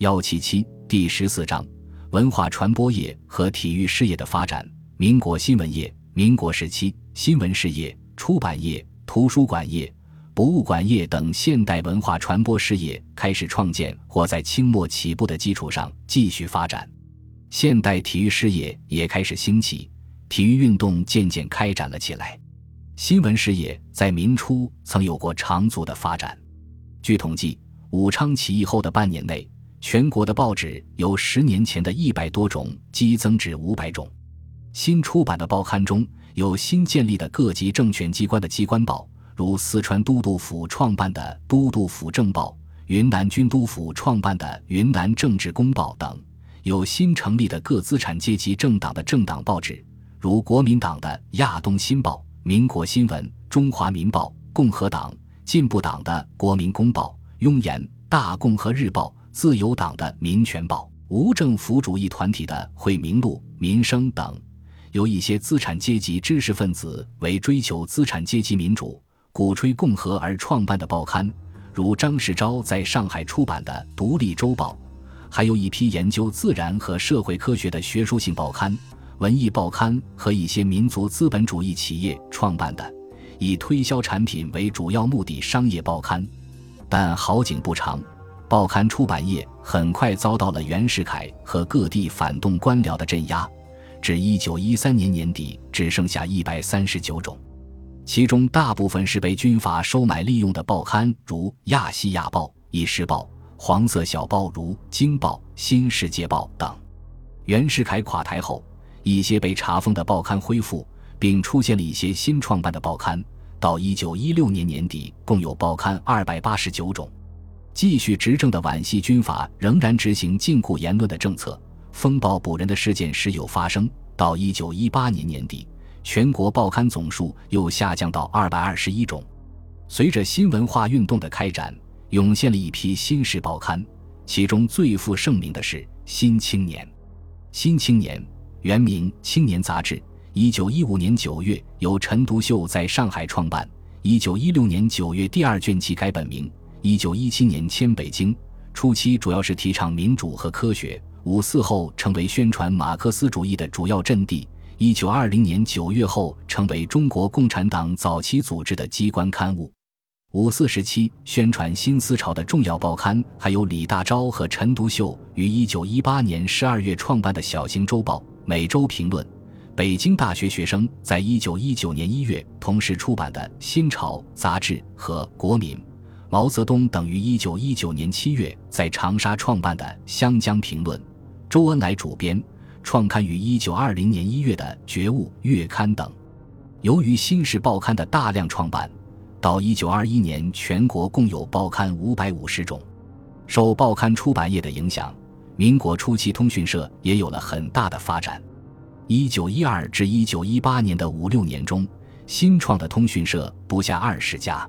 幺七七第十四章：文化传播业和体育事业的发展。民国新闻业，民国时期，新闻事业、出版业、图书馆业、博物馆业等现代文化传播事业开始创建或在清末起步的基础上继续发展。现代体育事业也开始兴起，体育运动渐渐开展了起来。新闻事业在民初曾有过长足的发展。据统计，武昌起义后的半年内，全国的报纸由十年前的一百多种激增至五百种。新出版的报刊中有新建立的各级政权机关的机关报，如四川都督府创办的《都督府政报》，云南军都府创办的《云南政治公报》等；有新成立的各资产阶级政党的政党报纸，如国民党的《亚东新报》、《民国新闻》、《中华民报》；共和党、进步党的《国民公报》、《庸言》、《大共和日报》；自由党的《民权报》；无政府主义团体的《惠民路》、《民生》等。由一些资产阶级知识分子为追求资产阶级民主、鼓吹共和而创办的报刊，如张世钊在上海出版的《独立周报》；还有一批研究自然和社会科学的学术性报刊、文艺报刊和一些民族资本主义企业创办的以推销产品为主要目的商业报刊。但好景不长，报刊出版业很快遭到了袁世凯和各地反动官僚的镇压。至一九一三年年底，只剩下一百三十九种，其中大部分是被军阀收买利用的报刊，如《亚细亚报》《一时报》；黄色小报如《京报》《新世界报》等。袁世凯垮台后，一些被查封的报刊恢复，并出现了一些新创办的报刊。到一九一六年年底，共有报刊二百八十九种。继续执政的皖系军阀仍然执行禁锢言论的政策。封报捕人的事件时有发生。到一九一八年年底，全国报刊总数又下降到二百二十一种。随着新文化运动的开展，涌现了一批新式报刊，其中最负盛名的是《新青年》。《新青年》原名《青年杂志》，一九一五年九月由陈独秀在上海创办，一九一六年九月第二卷期改本名，一九一七年迁北京。初期主要是提倡民主和科学。五四后成为宣传马克思主义的主要阵地。一九二零年九月后成为中国共产党早期组织的机关刊物。五四时期宣传新思潮的重要报刊还有李大钊和陈独秀于一九一八年十二月创办的小型周报《每周评论》，北京大学学生在一九一九年一月同时出版的《新潮》杂志和《国民》。毛泽东等于一九一九年七月在长沙创办的《湘江评论》，周恩来主编、创刊于一九二零年一月的《觉悟》月刊等。由于新式报刊的大量创办，到一九二一年，全国共有报刊五百五十种。受报刊出版业的影响，民国初期通讯社也有了很大的发展。一九一二至一九一八年的五六年中，新创的通讯社不下二十家。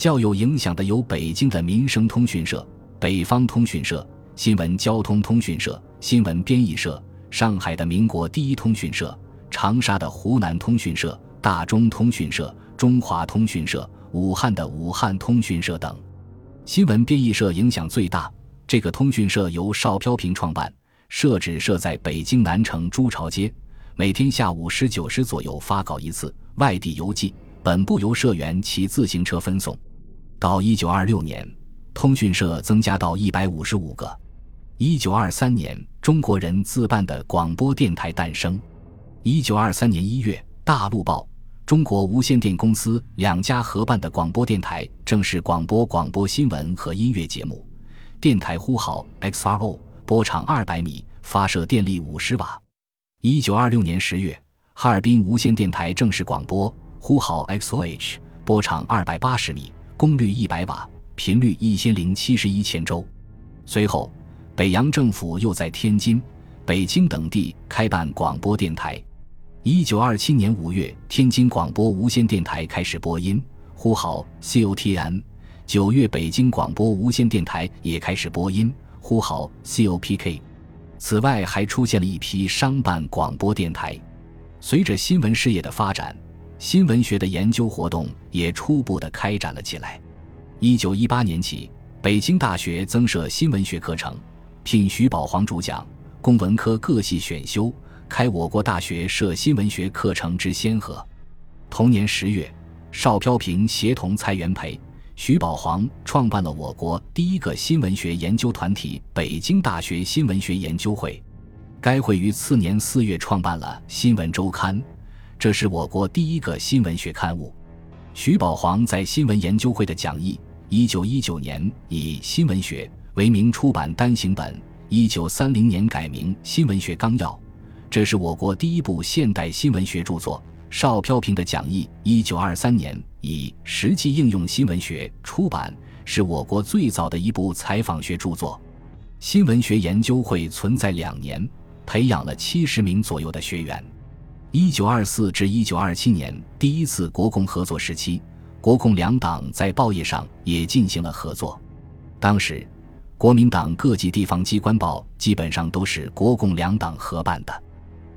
较有影响的有北京的民生通讯社、北方通讯社、新闻交通通讯社、新闻编译社；上海的民国第一通讯社、长沙的湖南通讯社、大中通讯社、中华通讯社、武汉的武汉通讯社等。新闻编译社影响最大，这个通讯社由邵飘萍创办，社址设在北京南城朱朝街，每天下午十九时左右发稿一次，外地邮寄，本部由社员骑自行车分送。到一九二六年，通讯社增加到一百五十五个。一九二三年，中国人自办的广播电台诞生。一九二三年一月，大陆报、中国无线电公司两家合办的广播电台正式广播广播新闻和音乐节目。电台呼号 XRO，波长二百米，发射电力五十瓦。一九二六年十月，哈尔滨无线电台正式广播，呼号 XOH，波长二百八十米。功率一百瓦，频率一千零七十一千周。随后，北洋政府又在天津、北京等地开办广播电台。一九二七年五月，天津广播无线电台开始播音，呼号 COTN。九月，北京广播无线电台也开始播音，呼号 COPK。此外，还出现了一批商办广播电台。随着新闻事业的发展。新闻学的研究活动也初步的开展了起来。一九一八年起，北京大学增设新闻学课程，聘徐宝煌主讲，供文科各系选修，开我国大学设新闻学课程之先河。同年十月，邵飘萍协同蔡元培、徐宝煌创办了我国第一个新闻学研究团体——北京大学新闻学研究会。该会于次年四月创办了《新闻周刊》，这是我国第一个新闻学刊物。徐宝煌在新闻研究会的讲义，一九一九年以《新闻学》为名出版单行本，一九三零年改名《新闻学纲要》，这是我国第一部现代新闻学著作。邵飘萍的讲义，一九二三年以《实际应用新闻学》出版，是我国最早的一部采访学著作。新闻学研究会存在两年。培养了七十名左右的学员。一九二四至一九二七年，第一次国共合作时期，国共两党在报业上也进行了合作。当时，国民党各级地方机关报基本上都是国共两党合办的。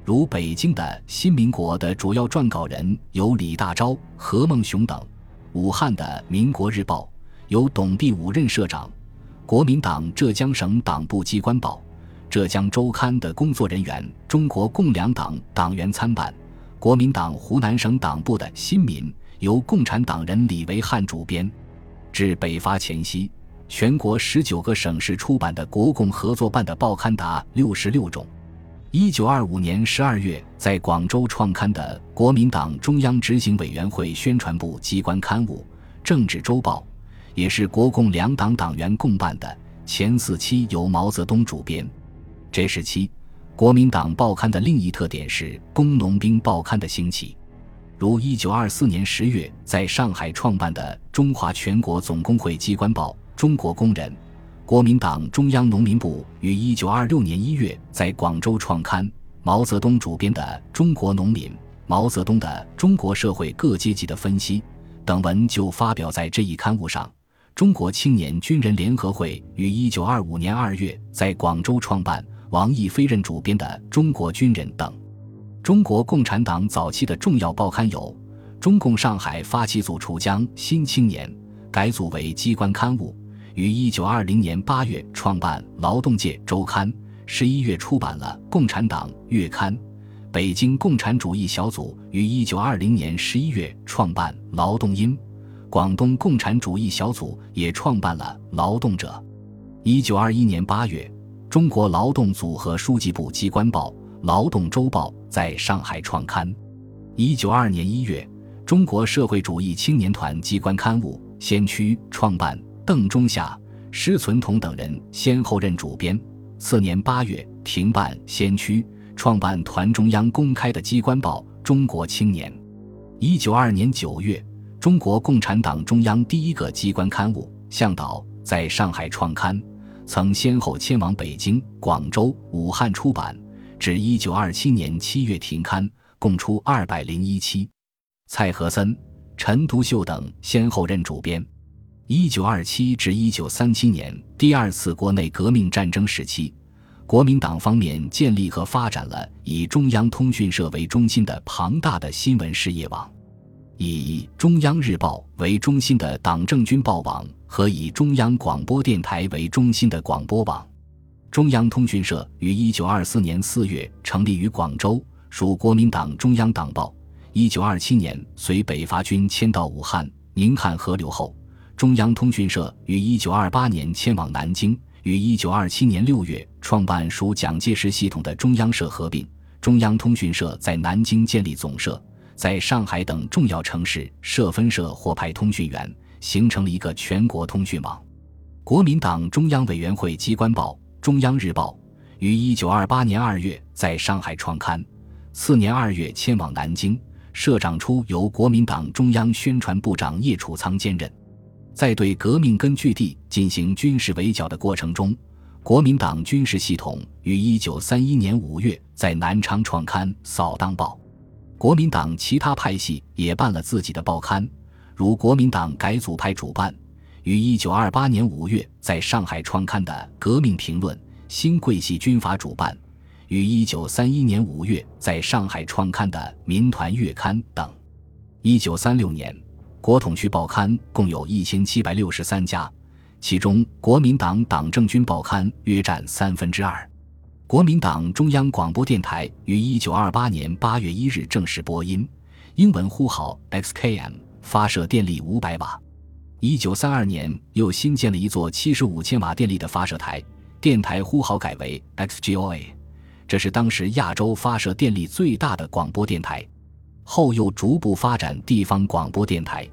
如北京的《新民国》的主要撰稿人有李大钊、何孟雄等；武汉的《民国日报》由董必武任社长；国民党浙江省党部机关报。浙江周刊的工作人员，中国共两党党员参办；国民党湖南省党部的新民，由共产党人李维汉主编。至北伐前夕，全国十九个省市出版的国共合作办的报刊达六十六种。一九二五年十二月，在广州创刊的国民党中央执行委员会宣传部机关刊物《政治周报》，也是国共两党党员共办的，前四期由毛泽东主编。这时期，国民党报刊的另一特点是工农兵报刊的兴起，如一九二四年十月在上海创办的中华全国总工会机关报《中国工人》，国民党中央农民部于一九二六年一月在广州创刊毛泽东主编的《中国农民》，毛泽东的《中国社会各阶级的分析》等文就发表在这一刊物上。中国青年军人联合会于一九二五年二月在广州创办。王毅飞任主编的《中国军人》等，中国共产党早期的重要报刊有：中共上海发起组《楚江新青年》，改组为机关刊物，于一九二零年八月创办《劳动界周刊》，十一月出版了《共产党月刊》；北京共产主义小组于一九二零年十一月创办《劳动音》，广东共产主义小组也创办了《劳动者》。一九二一年八月。中国劳动组合书记部机关报《劳动周报》在上海创刊。一九二年一月，中国社会主义青年团机关刊物《先驱》创办，邓中夏、施存同等人先后任主编。次年八月，停办《先驱》，创办团中央公开的机关报《中国青年》。一九二年九月，中国共产党中央第一个机关刊物《向导》在上海创刊。曾先后迁往北京、广州、武汉出版，至一九二七年七月停刊，共出二百零一期。蔡和森、陈独秀等先后任主编。一九二七至一九三七年第二次国内革命战争时期，国民党方面建立和发展了以中央通讯社为中心的庞大的新闻事业网。以中央日报为中心的党政军报网和以中央广播电台为中心的广播网，中央通讯社于一九二四年四月成立于广州，属国民党中央党报。一九二七年随北伐军迁到武汉、宁汉合流后，中央通讯社于一九二八年迁往南京，于一九二七年六月创办属蒋介石系统的中央社合并，中央通讯社在南京建立总社。在上海等重要城市设分社或派通讯员，形成了一个全国通讯网。国民党中央委员会机关报《中央日报》于一九二八年二月在上海创刊，次年二月迁往南京，社长初由国民党中央宣传部长叶楚仓兼任。在对革命根据地进行军事围剿的过程中，国民党军事系统于一九三一年五月在南昌创刊《扫荡报》。国民党其他派系也办了自己的报刊，如国民党改组派主办，于一九二八年五月在上海创刊的《革命评论》；新桂系军阀主办，于一九三一年五月在上海创刊的《民团月刊》等。一九三六年，国统区报刊共有一千七百六十三家，其中国民党党政军报刊约占三分之二。国民党中央广播电台于一九二八年八月一日正式播音，英文呼号 XKM，发射电力五百瓦。一九三二年又新建了一座七十五千瓦电力的发射台，电台呼号改为 XGOA，这是当时亚洲发射电力最大的广播电台。后又逐步发展地方广播电台，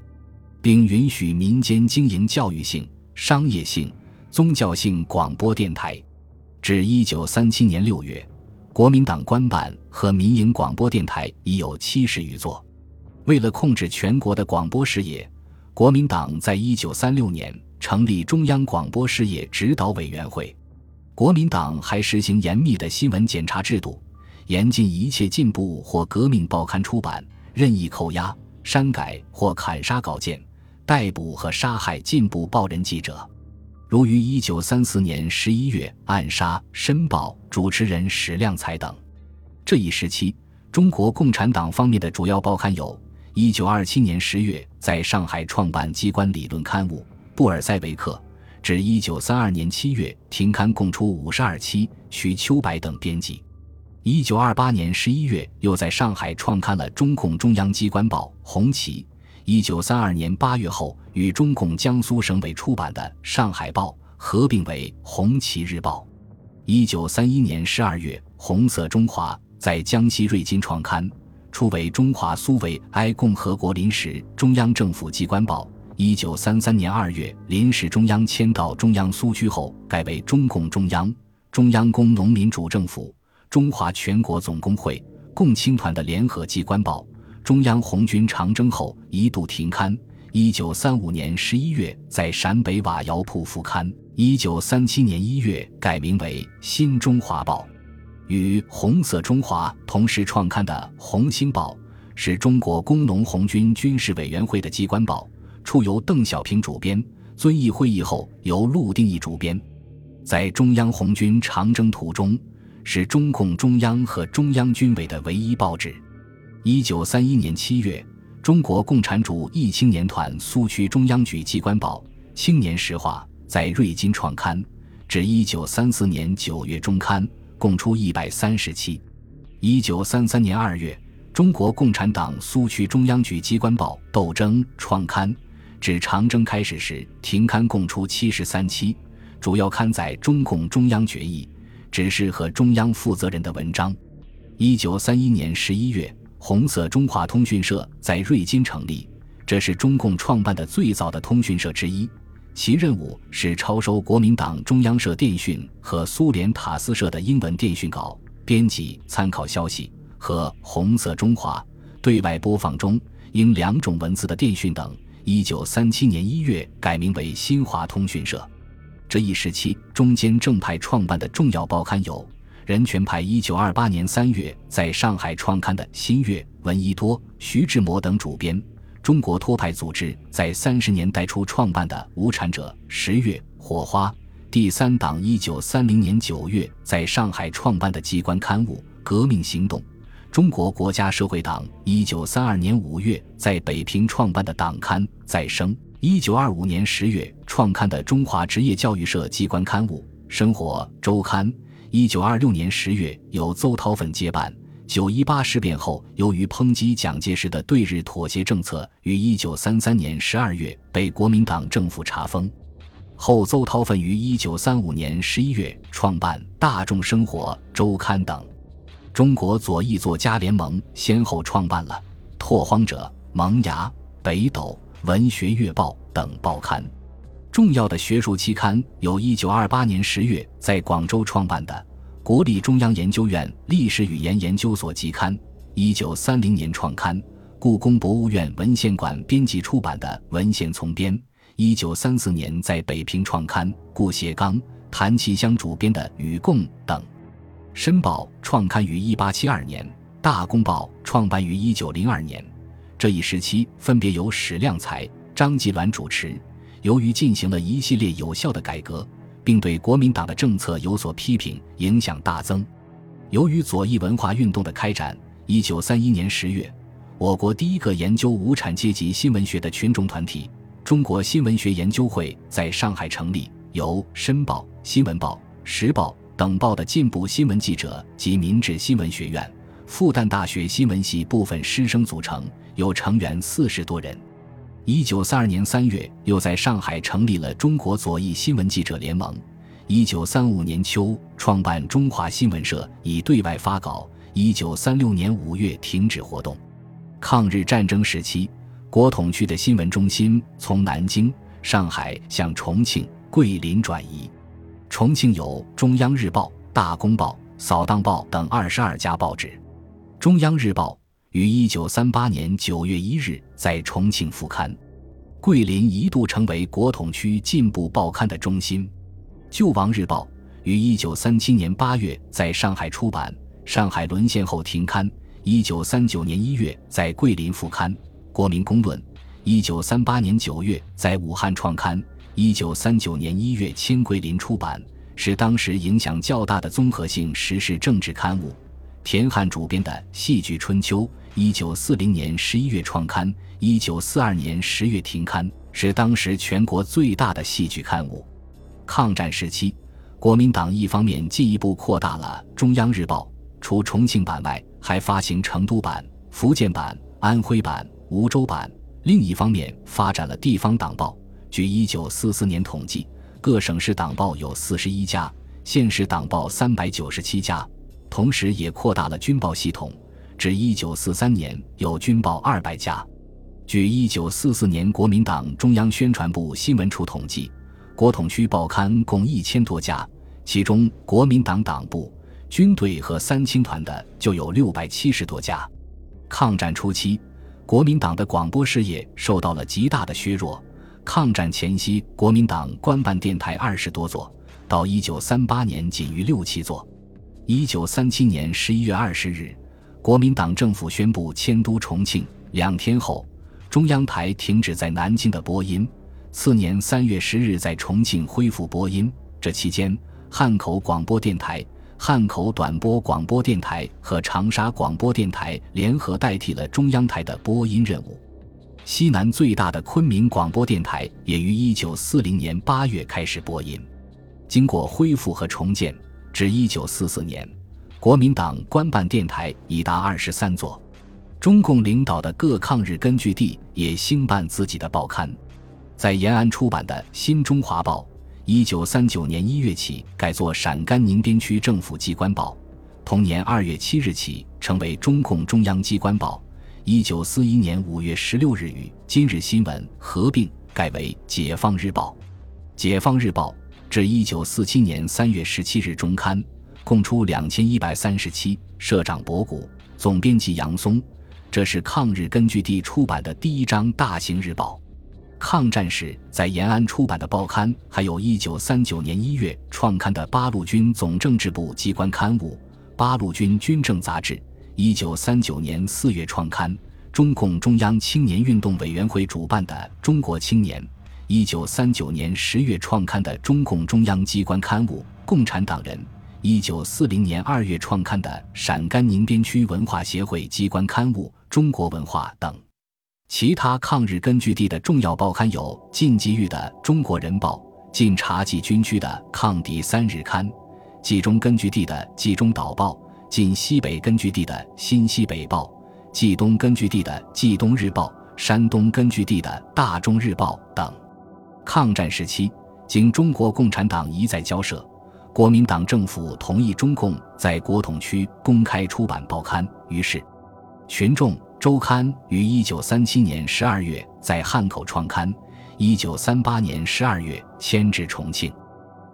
并允许民间经营教育性、商业性、宗教性广播电台。至一九三七年六月，国民党官办和民营广播电台已有七十余座。为了控制全国的广播事业，国民党在一九三六年成立中央广播事业指导委员会。国民党还实行严密的新闻检查制度，严禁一切进步或革命报刊出版，任意扣押、删改或砍杀稿件，逮捕和杀害进步报人记者。如于一九三四年十一月暗杀《申报》主持人史量才等。这一时期，中国共产党方面的主要报刊有：一九二七年十月在上海创办机关理论刊物《布尔塞维克》，至一九三二年七月停刊，共出五十二期，徐秋白等编辑。一九二八年十一月又在上海创刊了中共中央机关报《红旗》。一九三二年八月后，与中共江苏省委出版的《上海报》合并为《红旗日报》。一九三一年十二月，《红色中华》在江西瑞金创刊，初为中华苏维埃共和国临时中央政府机关报。一九三三年二月，临时中央迁到中央苏区后，改为中共中央、中央工农民主政府、中华全国总工会、共青团的联合机关报。中央红军长征后一度停刊，一九三五年十一月在陕北瓦窑铺复刊，一九三七年一月改名为《新中华报》。与《红色中华》同时创刊的《红星报》是中国工农红军军事委员会的机关报，初由邓小平主编，遵义会议后由陆定义主编。在中央红军长征途中，是中共中央和中央军委的唯一报纸。一九三一年七月，中国共产主义青年团苏区中央局机关报《青年时话》在瑞金创刊，至一九三四年九月中刊，共出一百三十期。一九三三年二月，中国共产党苏区中央局机关报《斗争》创刊，至长征开始时停刊，共出七十三期，主要刊载中共中央决议、指示和中央负责人的文章。一九三一年十一月。红色中华通讯社在瑞金成立，这是中共创办的最早的通讯社之一。其任务是抄收国民党中央社电讯和苏联塔斯社的英文电讯稿，编辑参考消息和红色中华对外播放中英两种文字的电讯等。一九三七年一月改名为新华通讯社。这一时期中间正派创办的重要报刊有。人权派一九二八年三月在上海创刊的《新月》，闻一多、徐志摩等主编；中国托派组织在三十年代初创办的《无产者》，十月《火花》；第三党一九三零年九月在上海创办的机关刊物《革命行动》；中国国家社会党一九三二年五月在北平创办的党刊《再生》；一九二五年十月创刊的中华职业教育社机关刊物《生活周刊》。一九二六年十月，由邹韬奋接办。九一八事变后，由于抨击蒋介石的对日妥协政策，于一九三三年十二月被国民党政府查封。后邹韬奋于一九三五年十一月创办《大众生活周刊》等。中国左翼作家联盟先后创办了《拓荒者》《萌芽》《北斗》《文学月报》等报刊。重要的学术期刊有一九二八年十月在广州创办的《国立中央研究院历史语言研究所集刊》，一九三零年创刊，故宫博物院文献馆编辑出版的《文献丛编》，一九三四年在北平创刊，顾颉刚、谭其骧主编的《与共》等。《申报》创刊于一八七二年，《大公报》创办于一九零二年。这一时期分别由史量才、张继鸾主持。由于进行了一系列有效的改革，并对国民党的政策有所批评，影响大增。由于左翼文化运动的开展，一九三一年十月，我国第一个研究无产阶级新闻学的群众团体——中国新闻学研究会在上海成立，由《申报》《新闻报》《时报》等报的进步新闻记者及民治新闻学院、复旦大学新闻系部分师生组成，有成员四十多人。一九三二年三月，又在上海成立了中国左翼新闻记者联盟。一九三五年秋，创办中华新闻社，以对外发稿。一九三六年五月，停止活动。抗日战争时期，国统区的新闻中心从南京、上海向重庆、桂林转移。重庆有《中央日报》《大公报》《扫荡报》等二十二家报纸。《中央日报》于一九三八年九月一日在重庆复刊。桂林一度成为国统区进步报刊的中心。《救亡日报》于一九三七年八月在上海出版，上海沦陷后停刊。一九三九年一月在桂林复刊，《国民公论》；一九三八年九月在武汉创刊；一九三九年一月迁桂林出版，是当时影响较大的综合性时事政治刊物。田汉主编的《戏剧春秋》，一九四零年十一月创刊，一九四二年十月停刊，是当时全国最大的戏剧刊物。抗战时期，国民党一方面进一步扩大了《中央日报》，除重庆版外。还发行成都版、福建版、安徽版、梧州版。另一方面，发展了地方党报。据1944年统计，各省市党报有41家，县市党报397家。同时，也扩大了军报系统，至1943年有军报200家。据1944年国民党中央宣传部新闻处统计，国统区报刊共一千多家，其中国民党党部。军队和三青团的就有六百七十多家。抗战初期，国民党的广播事业受到了极大的削弱。抗战前夕，国民党官办电台二十多座，到一九三八年仅余六七座。一九三七年十一月二十日，国民党政府宣布迁都重庆。两天后，中央台停止在南京的播音。次年三月十日，在重庆恢复播音。这期间，汉口广播电台。汉口短波广播电台和长沙广播电台联合代替了中央台的播音任务。西南最大的昆明广播电台也于1940年8月开始播音。经过恢复和重建，至1944年，国民党官办电台已达23座。中共领导的各抗日根据地也兴办自己的报刊。在延安出版的《新中华报》。一九三九年一月起改作陕甘宁边区政府机关报，同年二月七日起成为中共中央机关报。一九四一年五月十六日与《今日新闻》合并改为《解放日报》。《解放日报》至一九四七年三月十七日中刊，共出两千一百三十七，社长博古，总编辑杨松。这是抗日根据地出版的第一张大型日报。抗战时在延安出版的报刊，还有一九三九年一月创刊的八路军总政治部机关刊物《八路军军政杂志》；一九三九年四月创刊中共中央青年运动委员会主办的《中国青年》；一九三九年十月创刊的中共中央机关刊物《共产党人》；一九四零年二月创刊的陕甘宁边区文化协会机关刊物《中国文化》等。其他抗日根据地的重要报刊有晋冀豫的《中国人报》，晋察冀军区的《抗敌三日刊》，冀中根据地的《冀中导报》，晋西北根据地的《新西北报》，冀东根据地的《冀东日报》，山东根据地的《大中日报》等。抗战时期，经中国共产党一再交涉，国民党政府同意中共在国统区公开出版报刊，于是群众。周刊于一九三七年十二月在汉口创刊，一九三八年十二月迁至重庆。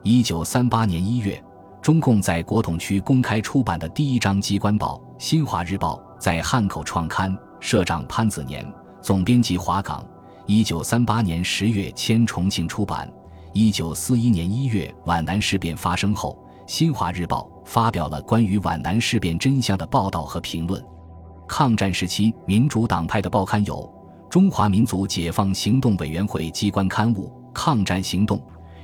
一九三八年一月，中共在国统区公开出版的第一张机关报《新华日报》在汉口创刊，社长潘子年，总编辑华岗。一九三八年十月迁重庆出版。一九四一年一月皖南事变发生后，《新华日报》发表了关于皖南事变真相的报道和评论。抗战时期，民主党派的报刊有中华民族解放行动委员会机关刊物《抗战行动》，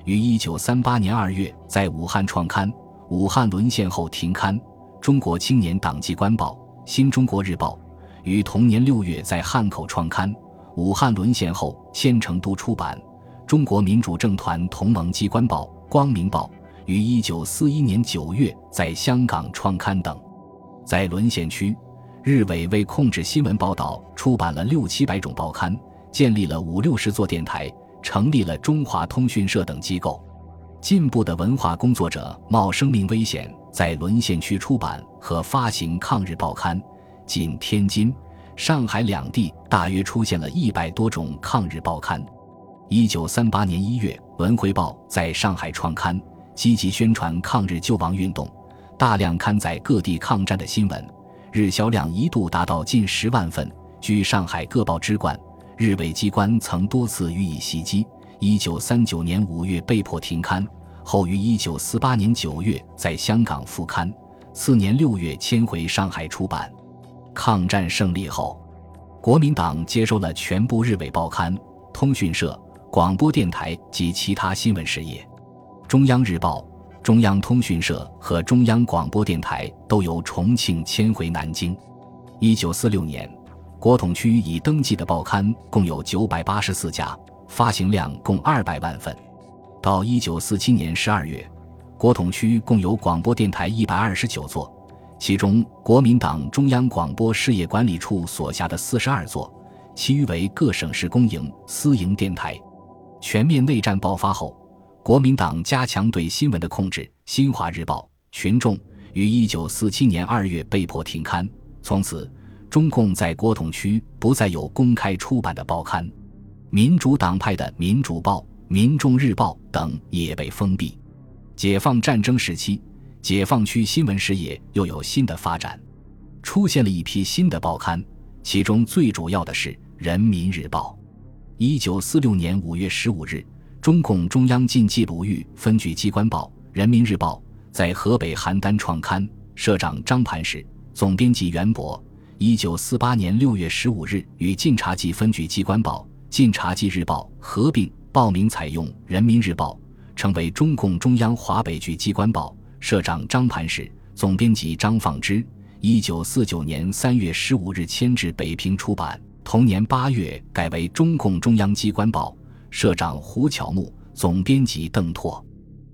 于一九三八年二月在武汉创刊，武汉沦陷后停刊；中国青年党机关报《新中国日报》，于同年六月在汉口创刊；武汉沦陷后，迁成都出版《中国民主政团同盟机关报》《光明报》，于一九四一年九月在香港创刊等。在沦陷区，日伪为控制新闻报道，出版了六七百种报刊，建立了五六十座电台，成立了中华通讯社等机构。进步的文化工作者冒生命危险，在沦陷区出版和发行抗日报刊，仅天津。上海两地大约出现了一百多种抗日报刊。一九三八年一月，《文汇报》在上海创刊，积极宣传抗日救亡运动，大量刊载各地抗战的新闻，日销量一度达到近十万份。据上海各报之冠，日伪机关曾多次予以袭击。一九三九年五月被迫停刊，后于一九四八年九月在香港复刊，次年六月迁回上海出版。抗战胜利后，国民党接收了全部日伪报刊、通讯社、广播电台及其他新闻事业。中央日报、中央通讯社和中央广播电台都由重庆迁回南京。一九四六年，国统区已登记的报刊共有九百八十四家，发行量共二百万份。到一九四七年十二月，国统区共有广播电台一百二十九座。其中，国民党中央广播事业管理处所辖的四十二座，其余为各省市公营、私营电台。全面内战爆发后，国民党加强对新闻的控制。新华日报、群众于一九四七年二月被迫停刊，从此，中共在国统区不再有公开出版的报刊。民主党派的《民主报》《民众日报》等也被封闭。解放战争时期。解放区新闻事业又有新的发展，出现了一批新的报刊，其中最主要的是《人民日报》。一九四六年五月十五日，中共中央晋冀鲁豫分局机关报《人民日报》在河北邯郸创刊，社长张盘石，总编辑袁博。一九四八年六月十五日，与晋察冀分局机关报《晋察冀日报》合并，报名采用《人民日报》，成为中共中央华北局机关报。社长张盘石，总编辑张放之。一九四九年三月十五日迁至北平出版，同年八月改为中共中央机关报。社长胡乔木，总编辑邓拓。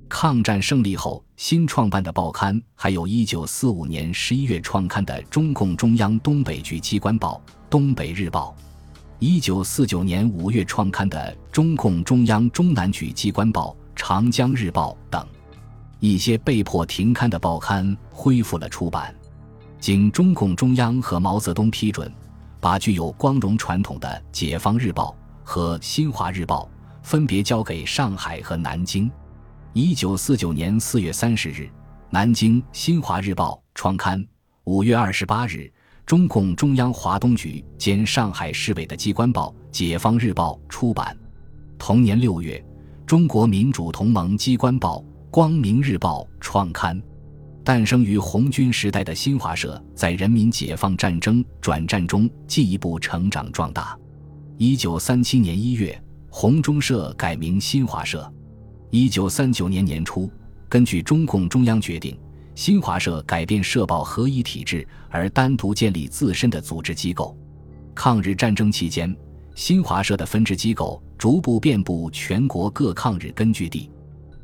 抗战胜利后新创办的报刊，还有一九四五年十一月创刊的中共中央东北局机关报《东北日报》，一九四九年五月创刊的中共中央中南局机关报《长江日报》等。一些被迫停刊的报刊恢复了出版，经中共中央和毛泽东批准，把具有光荣传统的《解放日报》和《新华日报》分别交给上海和南京。一九四九年四月三十日，南京《新华日报》创刊；五月二十八日，中共中央华东局兼上海市委的机关报《解放日报》出版。同年六月，中国民主同盟机关报。《光明日报》创刊，诞生于红军时代的新华社，在人民解放战争转战中进一步成长壮大。一九三七年一月，红中社改名新华社。一九三九年年初，根据中共中央决定，新华社改变社报合一体制，而单独建立自身的组织机构。抗日战争期间，新华社的分支机构逐步遍布全国各抗日根据地。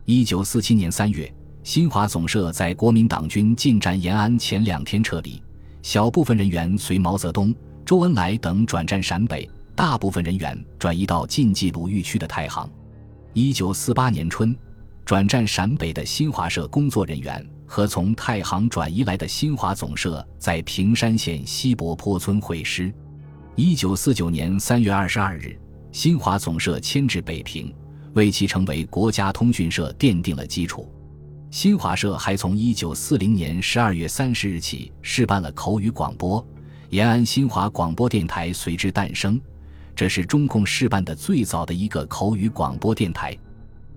一九四七年三月，新华总社在国民党军进占延安前两天撤离，小部分人员随毛泽东、周恩来等转战陕北，大部分人员转移到晋冀鲁豫区的太行。一九四八年春，转战陕北的新华社工作人员和从太行转移来的新华总社在平山县西柏坡村会师。一九四九年三月二十二日，新华总社迁至北平。为其成为国家通讯社奠定了基础。新华社还从一九四零年十二月三十日起试办了口语广播，延安新华广播电台随之诞生。这是中共试办的最早的一个口语广播电台。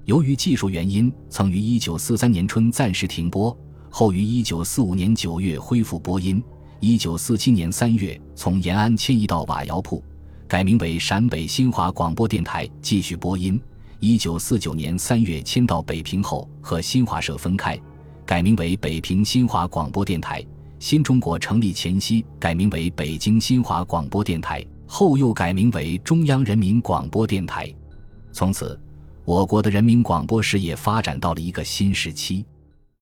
由于技术原因，曾于一九四三年春暂时停播，后于一九四五年九月恢复播音。一九四七年三月从延安迁移到瓦窑铺，改名为陕北新华广播电台，继续播音。一九四九年三月迁到北平后，和新华社分开，改名为北平新华广播电台。新中国成立前夕，改名为北京新华广播电台。后又改名为中央人民广播电台。从此，我国的人民广播事业发展到了一个新时期。